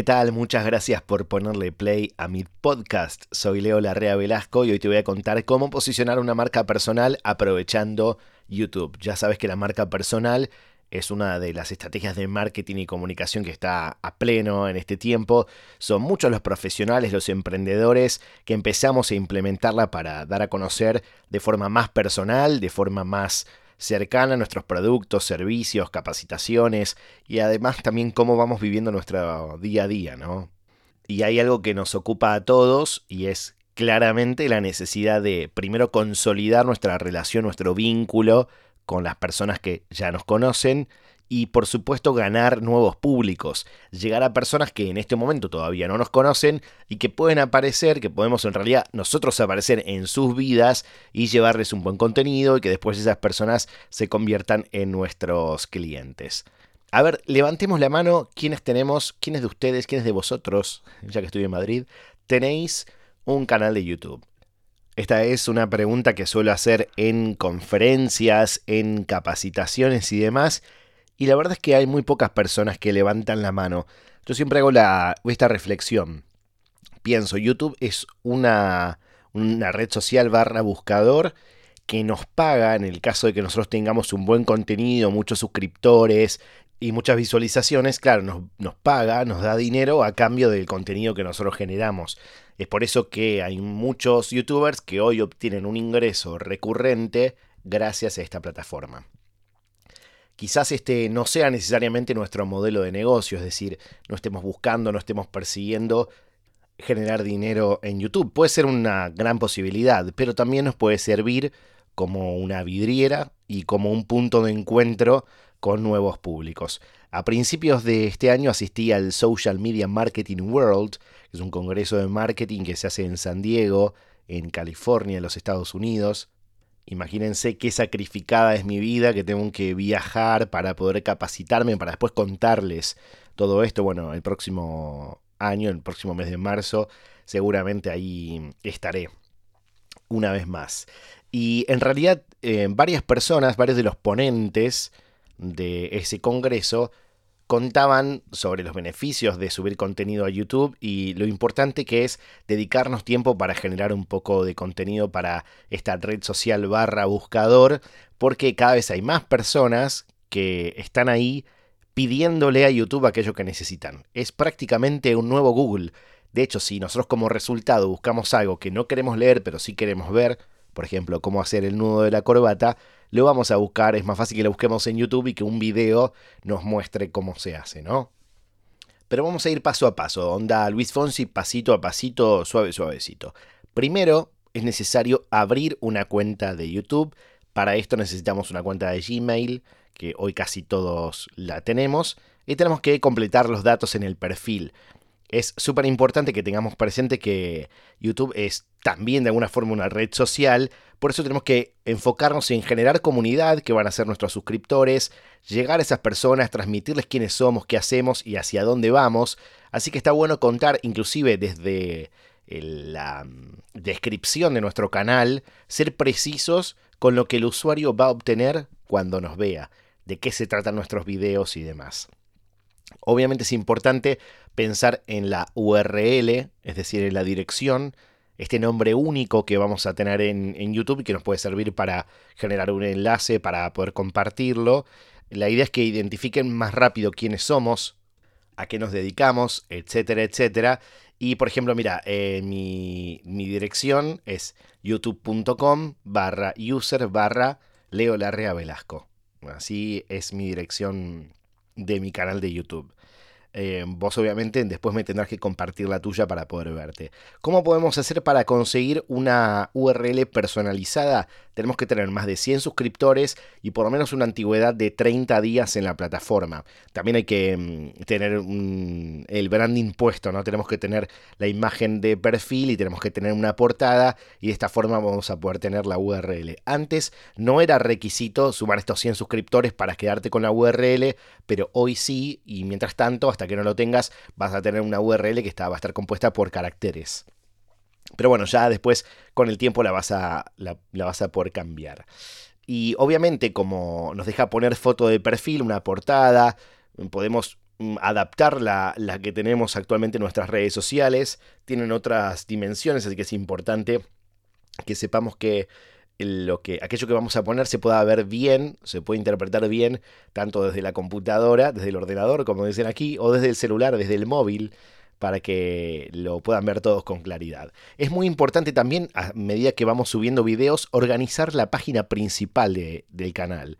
¿Qué tal? Muchas gracias por ponerle play a mi podcast. Soy Leo Larrea Velasco y hoy te voy a contar cómo posicionar una marca personal aprovechando YouTube. Ya sabes que la marca personal es una de las estrategias de marketing y comunicación que está a pleno en este tiempo. Son muchos los profesionales, los emprendedores que empezamos a implementarla para dar a conocer de forma más personal, de forma más cercana a nuestros productos, servicios, capacitaciones y además también cómo vamos viviendo nuestro día a día, ¿no? Y hay algo que nos ocupa a todos y es claramente la necesidad de primero consolidar nuestra relación, nuestro vínculo con las personas que ya nos conocen y por supuesto ganar nuevos públicos, llegar a personas que en este momento todavía no nos conocen y que pueden aparecer, que podemos en realidad nosotros aparecer en sus vidas y llevarles un buen contenido y que después esas personas se conviertan en nuestros clientes. A ver, levantemos la mano, ¿quiénes tenemos, quiénes de ustedes, quiénes de vosotros, ya que estoy en Madrid, tenéis un canal de YouTube? Esta es una pregunta que suelo hacer en conferencias, en capacitaciones y demás, y la verdad es que hay muy pocas personas que levantan la mano. Yo siempre hago esta reflexión. Pienso, YouTube es una, una red social barra buscador que nos paga en el caso de que nosotros tengamos un buen contenido, muchos suscriptores y muchas visualizaciones, claro, nos, nos, paga, nos da dinero a cambio del contenido que nosotros generamos. Es por eso que hay muchos youtubers que hoy obtienen un ingreso recurrente gracias a esta plataforma quizás este no sea necesariamente nuestro modelo de negocio, es decir, no estemos buscando, no estemos persiguiendo generar dinero en YouTube. Puede ser una gran posibilidad, pero también nos puede servir como una vidriera y como un punto de encuentro con nuevos públicos. A principios de este año asistí al Social Media Marketing World, que es un congreso de marketing que se hace en San Diego, en California, en los Estados Unidos. Imagínense qué sacrificada es mi vida, que tengo que viajar para poder capacitarme, para después contarles todo esto. Bueno, el próximo año, el próximo mes de marzo, seguramente ahí estaré una vez más. Y en realidad eh, varias personas, varios de los ponentes de ese congreso, contaban sobre los beneficios de subir contenido a YouTube y lo importante que es dedicarnos tiempo para generar un poco de contenido para esta red social barra buscador, porque cada vez hay más personas que están ahí pidiéndole a YouTube aquello que necesitan. Es prácticamente un nuevo Google. De hecho, si nosotros como resultado buscamos algo que no queremos leer, pero sí queremos ver, por ejemplo, cómo hacer el nudo de la corbata, lo vamos a buscar, es más fácil que lo busquemos en YouTube y que un video nos muestre cómo se hace, ¿no? Pero vamos a ir paso a paso, onda Luis Fonsi, pasito a pasito, suave, suavecito. Primero, es necesario abrir una cuenta de YouTube. Para esto necesitamos una cuenta de Gmail, que hoy casi todos la tenemos. Y tenemos que completar los datos en el perfil es súper importante que tengamos presente que YouTube es también de alguna forma una red social, por eso tenemos que enfocarnos en generar comunidad que van a ser nuestros suscriptores, llegar a esas personas, transmitirles quiénes somos, qué hacemos y hacia dónde vamos. Así que está bueno contar inclusive desde la mm, descripción de nuestro canal, ser precisos con lo que el usuario va a obtener cuando nos vea, de qué se tratan nuestros videos y demás. Obviamente es importante pensar en la URL, es decir, en la dirección, este nombre único que vamos a tener en, YouTube y que nos puede servir para generar un enlace, para poder compartirlo. La idea es que identifiquen más rápido quiénes somos, a qué nos dedicamos, etcétera, etcétera. Y por ejemplo, mira, eh, mi, dirección es youtube.com barra user barra Leo Velasco. Así es mi dirección de mi canal de YouTube. Eh, vos obviamente después me tendrás que compartir la tuya para poder verte. ¿Cómo podemos hacer para conseguir una URL personalizada? Tenemos que tener más de 100 suscriptores y por lo menos una antigüedad de 30 días en la plataforma. También hay que mm, tener el branding puesto, ¿no? Tenemos que tener la imagen de perfil y tenemos que tener una portada y de esta forma vamos a poder tener la URL. Antes no era requisito sumar estos 100 suscriptores para quedarte con la URL, pero hoy sí y mientras tanto hasta que no lo tengas, vas a tener una URL que va a estar compuesta por caracteres. Pero bueno, ya después con el tiempo la vas a, la, vas a poder cambiar. Y obviamente como nos deja poner foto de perfil, una portada, podemos mm, adaptar la, la que tenemos actualmente en nuestras redes sociales. Tienen otras dimensiones, así que es importante que sepamos que lo que, aquello que vamos a poner se pueda ver bien, se puede interpretar bien, tanto desde la computadora, desde el ordenador, como dicen aquí, o desde el celular, desde el móvil, para que lo puedan ver todos con claridad. Es muy importante también, a medida que vamos subiendo videos, organizar la página principal del canal.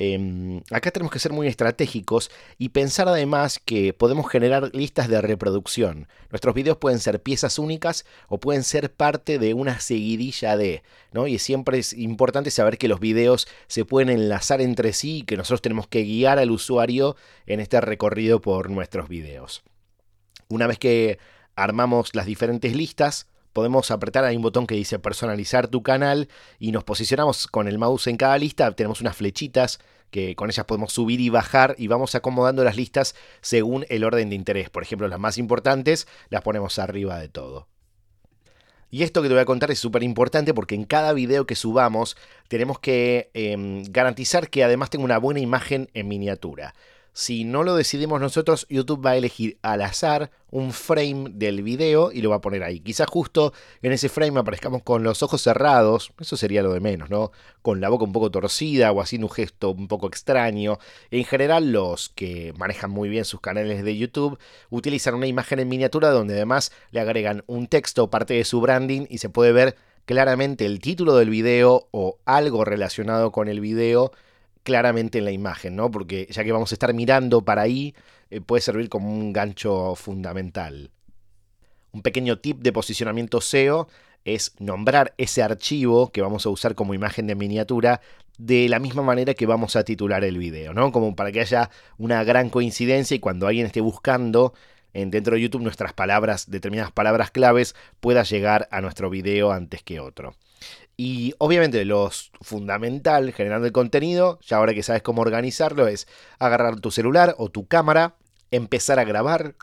Em, acá tenemos que ser muy estratégicos y pensar además que podemos generar listas de reproducción. Nuestros videos pueden ser piezas únicas o pueden ser parte de una seguidilla de, ¿no? Y siempre es importante saber que los videos se pueden enlazar entre sí y que nosotros tenemos que guiar al usuario en este recorrido por nuestros videos. Una vez que armamos las diferentes listas, podemos apretar, hay un botón que dice personalizar tu canal y nos posicionamos con el mouse en cada lista, tenemos unas flechitas que con ellas podemos subir y bajar y vamos acomodando las listas según el orden de interés. Por ejemplo, las más importantes las ponemos arriba de todo. Y esto que te voy a contar es súper importante porque en cada video que subamos tenemos que em, garantizar que además tenga una buena imagen en miniatura. Si no lo decidimos nosotros, YouTube va a elegir al azar un frame del video y lo va a poner ahí. Quizás justo en ese frame aparezcamos con los ojos cerrados, eso sería lo de menos, ¿no? Con la boca un poco torcida o haciendo un gesto un poco extraño. En general, los que manejan muy bien sus canales de YouTube utilizan una imagen en miniatura donde además le agregan un texto, parte de su branding y se puede ver claramente el título del video o algo relacionado con el video claramente en la imagen, ¿no? Porque ya que vamos a estar mirando para ahí, eh, puede servir como un gancho fundamental. Un pequeño tip de posicionamiento SEO es nombrar ese archivo que vamos a usar como imagen de miniatura de la misma manera que vamos a titular el video, ¿no? Como para que haya una gran coincidencia y cuando alguien esté buscando en dentro de YouTube nuestras palabras, determinadas palabras claves, pueda llegar a nuestro video antes que otro. Y obviamente lo fundamental generando el contenido, ya ahora que sabes cómo organizarlo, es agarrar tu celular o tu cámara, empezar a grabar,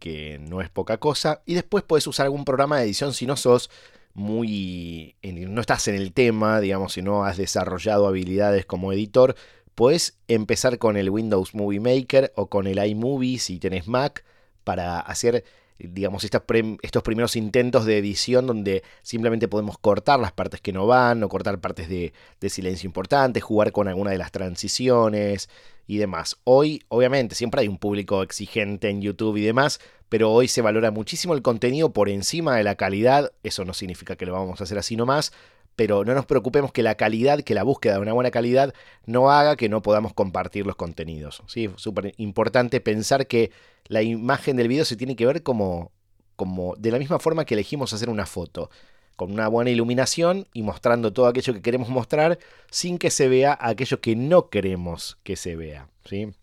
que no es poca cosa, y después puedes usar algún programa de edición si no sos muy... no estás en el tema, digamos, si no has desarrollado habilidades como editor, puedes empezar con el Windows Movie Maker o con el iMovie si tenés Mac para hacer digamos, estos primeros intentos de edición donde simplemente podemos cortar las partes que no van o cortar partes de, de silencio importantes, jugar con alguna de las transiciones y demás. Hoy, obviamente, siempre hay un público exigente en YouTube y demás, pero hoy se valora muchísimo el contenido por encima de la calidad. Eso no significa que lo vamos a hacer así nomás, pero no nos preocupemos que la calidad, que la búsqueda de una buena calidad no haga que no podamos compartir los contenidos. ¿sí? Súper importante pensar que la imagen del video se tiene que ver como, como de la misma forma que elegimos hacer una foto, con una buena iluminación y mostrando todo aquello que queremos mostrar sin que se vea aquello que no queremos que se vea. ¿sí?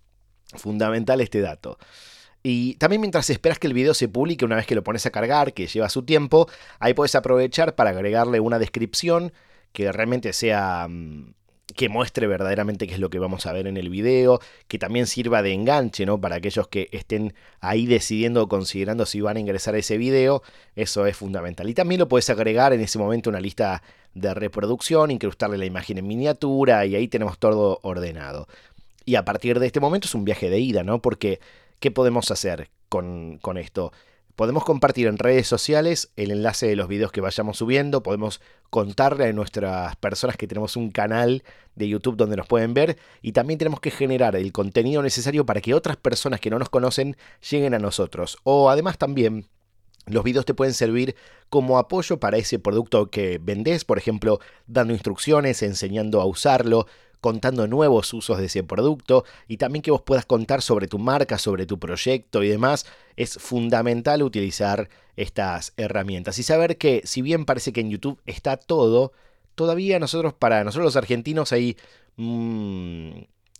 Fundamental este dato. Y también mientras esperas que el video se publique, una vez que lo pones a cargar, que lleva su tiempo, ahí puedes aprovechar para agregarle una descripción que realmente sea mm, que muestre verdaderamente qué es lo que vamos a ver en el video, que también sirva de enganche, ¿no? Para aquellos que estén ahí decidiendo o considerando si van a ingresar a ese video, eso es fundamental. Y también lo puedes agregar en ese momento una lista de reproducción, incrustarle la imagen en miniatura y ahí tenemos todo ordenado. Y a partir de este momento es un viaje de ida, ¿no? Porque ¿Qué podemos hacer con, esto? Podemos compartir en redes sociales el enlace de los videos que vayamos subiendo, podemos contarle a nuestras personas que tenemos un canal de YouTube donde nos pueden ver y también tenemos que generar el contenido necesario para que otras personas que no nos conocen lleguen a nosotros. O además también los videos te pueden servir como apoyo para ese producto que vendes, por ejemplo, dando instrucciones, enseñando a usarlo, contando nuevos usos de ese producto y también que vos puedas contar sobre tu marca, sobre tu proyecto y demás. Es fundamental utilizar estas herramientas y saber que si bien parece que en YouTube está todo, todavía nosotros, para nosotros los argentinos hay mm,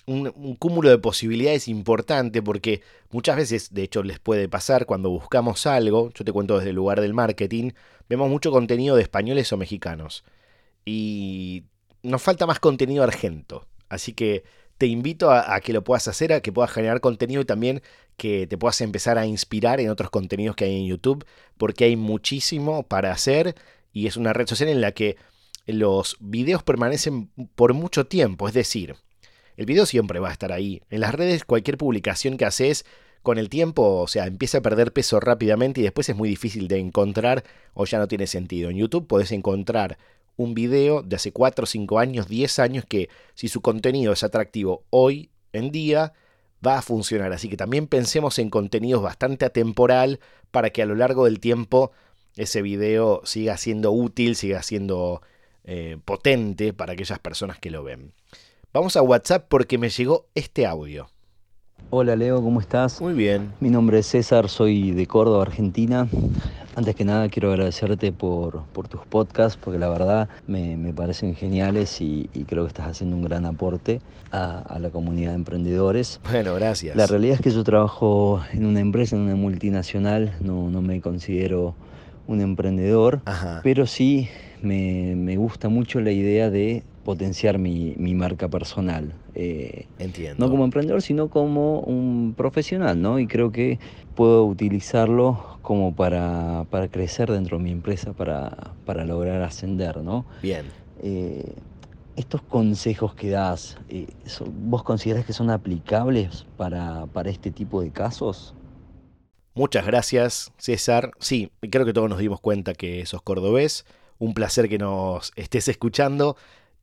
un, un, cúmulo de posibilidades importante porque muchas veces, de hecho les puede pasar cuando buscamos algo, yo te cuento desde el lugar del marketing, vemos mucho contenido de españoles o mexicanos. Y nos falta más contenido argento. Así que te invito a, que lo puedas hacer, a que puedas generar contenido y también que te puedas empezar a inspirar en otros contenidos que hay en YouTube, porque hay muchísimo para hacer y es una red social en la que los videos permanecen por mucho tiempo, es decir, el video siempre va a estar ahí. En las redes cualquier publicación que haces con el tiempo, o sea, empieza a perder peso rápidamente y después es muy difícil de encontrar o ya no tiene sentido. En YouTube podés encontrar un video de hace 4, 5 años, 10 años que si su contenido es atractivo hoy en día, va a funcionar. Así que también pensemos en contenidos bastante atemporal para que a lo largo del tiempo ese video siga siendo útil, siga siendo eh, potente para aquellas personas que lo ven. Vamos a WhatsApp porque me llegó este audio. Hola Leo, ¿cómo estás? Muy bien. Mi nombre es César, soy de Córdoba, Argentina. Antes que nada quiero agradecerte por, tus podcasts porque la verdad me, parecen geniales y, creo que estás haciendo un gran aporte a, la comunidad de emprendedores. Bueno, gracias. La realidad es que yo trabajo en una empresa, en una multinacional, no, no me considero un emprendedor, pero sí me, me gusta mucho la idea de potenciar mi, marca personal. Eh, Entiendo. No como emprendedor, sino como un profesional, ¿no? Y creo que puedo utilizarlo como para, crecer dentro de mi empresa, para, lograr ascender, ¿no? Bien. Eh, estos consejos que das, eh, ¿vos considerás que son aplicables para, para este tipo de casos? Muchas gracias, César. Sí, creo que todos nos dimos cuenta que sos cordobés. Un placer que nos estés escuchando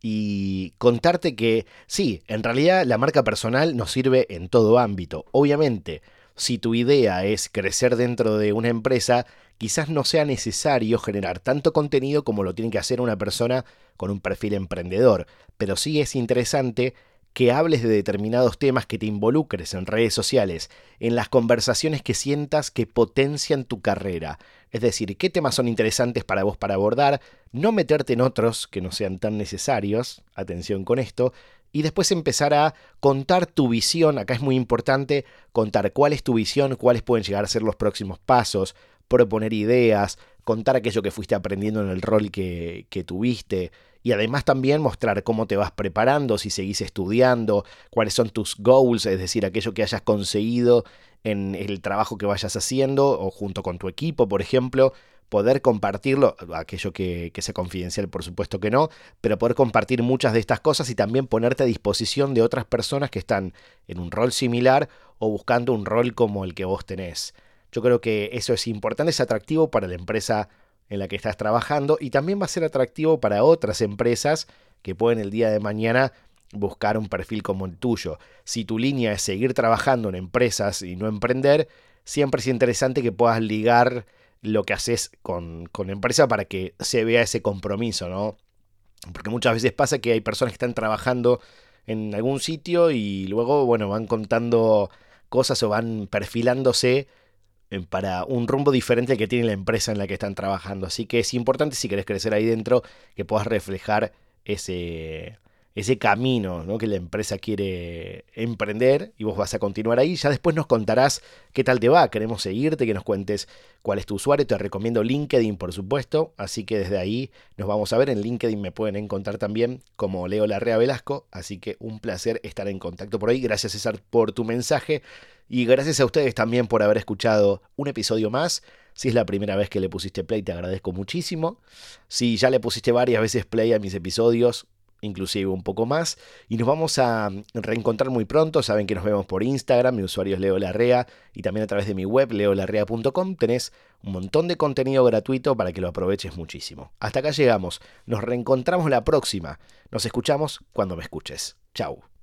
y contarte que sí, en realidad la marca personal nos sirve en todo ámbito. Obviamente, si tu idea es crecer dentro de una empresa, quizás no sea necesario generar tanto contenido como lo tiene que hacer una persona con un perfil emprendedor, pero sí es interesante que hables de determinados temas que te involucres en redes sociales, en las conversaciones que sientas que potencian tu carrera. Es decir, qué temas son interesantes para vos para abordar, no meterte en otros que no sean tan necesarios, atención con esto, y después empezar a contar tu visión, acá es muy importante contar cuál es tu visión, cuáles pueden llegar a ser los próximos pasos, proponer ideas, contar aquello que fuiste aprendiendo en el rol que, que tuviste, y además también mostrar cómo te vas preparando, si seguís estudiando, cuáles son tus goals, es decir, aquello que hayas conseguido en el trabajo que vayas haciendo o junto con tu equipo, por ejemplo, poder compartirlo, aquello que, sea confidencial por supuesto que no, pero poder compartir muchas de estas cosas y también ponerte a disposición de otras personas que están en un rol similar o buscando un rol como el que vos tenés. Yo creo que eso es importante, es atractivo para la empresa en la que estás trabajando y también va a ser atractivo para otras empresas que pueden el día de mañana buscar un perfil como el tuyo. Si tu línea es seguir trabajando en empresas y no emprender, siempre es interesante que puedas ligar lo que haces con, con empresa para que se vea ese compromiso, ¿no? Porque muchas veces pasa que hay personas que están trabajando en algún sitio y luego, bueno, van contando cosas o van perfilándose para un rumbo diferente al que tiene la empresa en la que están trabajando. Así que es importante si querés crecer ahí dentro que puedas reflejar ese, ese camino ¿no? que la empresa quiere emprender y vos vas a continuar ahí. Ya después nos contarás qué tal te va. Queremos seguirte, que nos cuentes cuál es tu usuario. Te recomiendo LinkedIn, por supuesto. Así que desde ahí nos vamos a ver. En LinkedIn me pueden encontrar también como Leo Larrea Velasco. Así que un placer estar en contacto por ahí. Gracias César por tu mensaje. Y gracias a ustedes también por haber escuchado un episodio más. Si es la primera vez que le pusiste play, te agradezco muchísimo. Si ya le pusiste varias veces play a mis episodios, inclusive un poco más. Y nos vamos a reencontrar muy pronto. Saben que nos vemos por Instagram, mi usuario es Leo Larrea y también a través de mi web leolarrea.com tenés un montón de contenido gratuito para que lo aproveches muchísimo. Hasta acá llegamos. Nos reencontramos la próxima. Nos escuchamos cuando me escuches. Chau.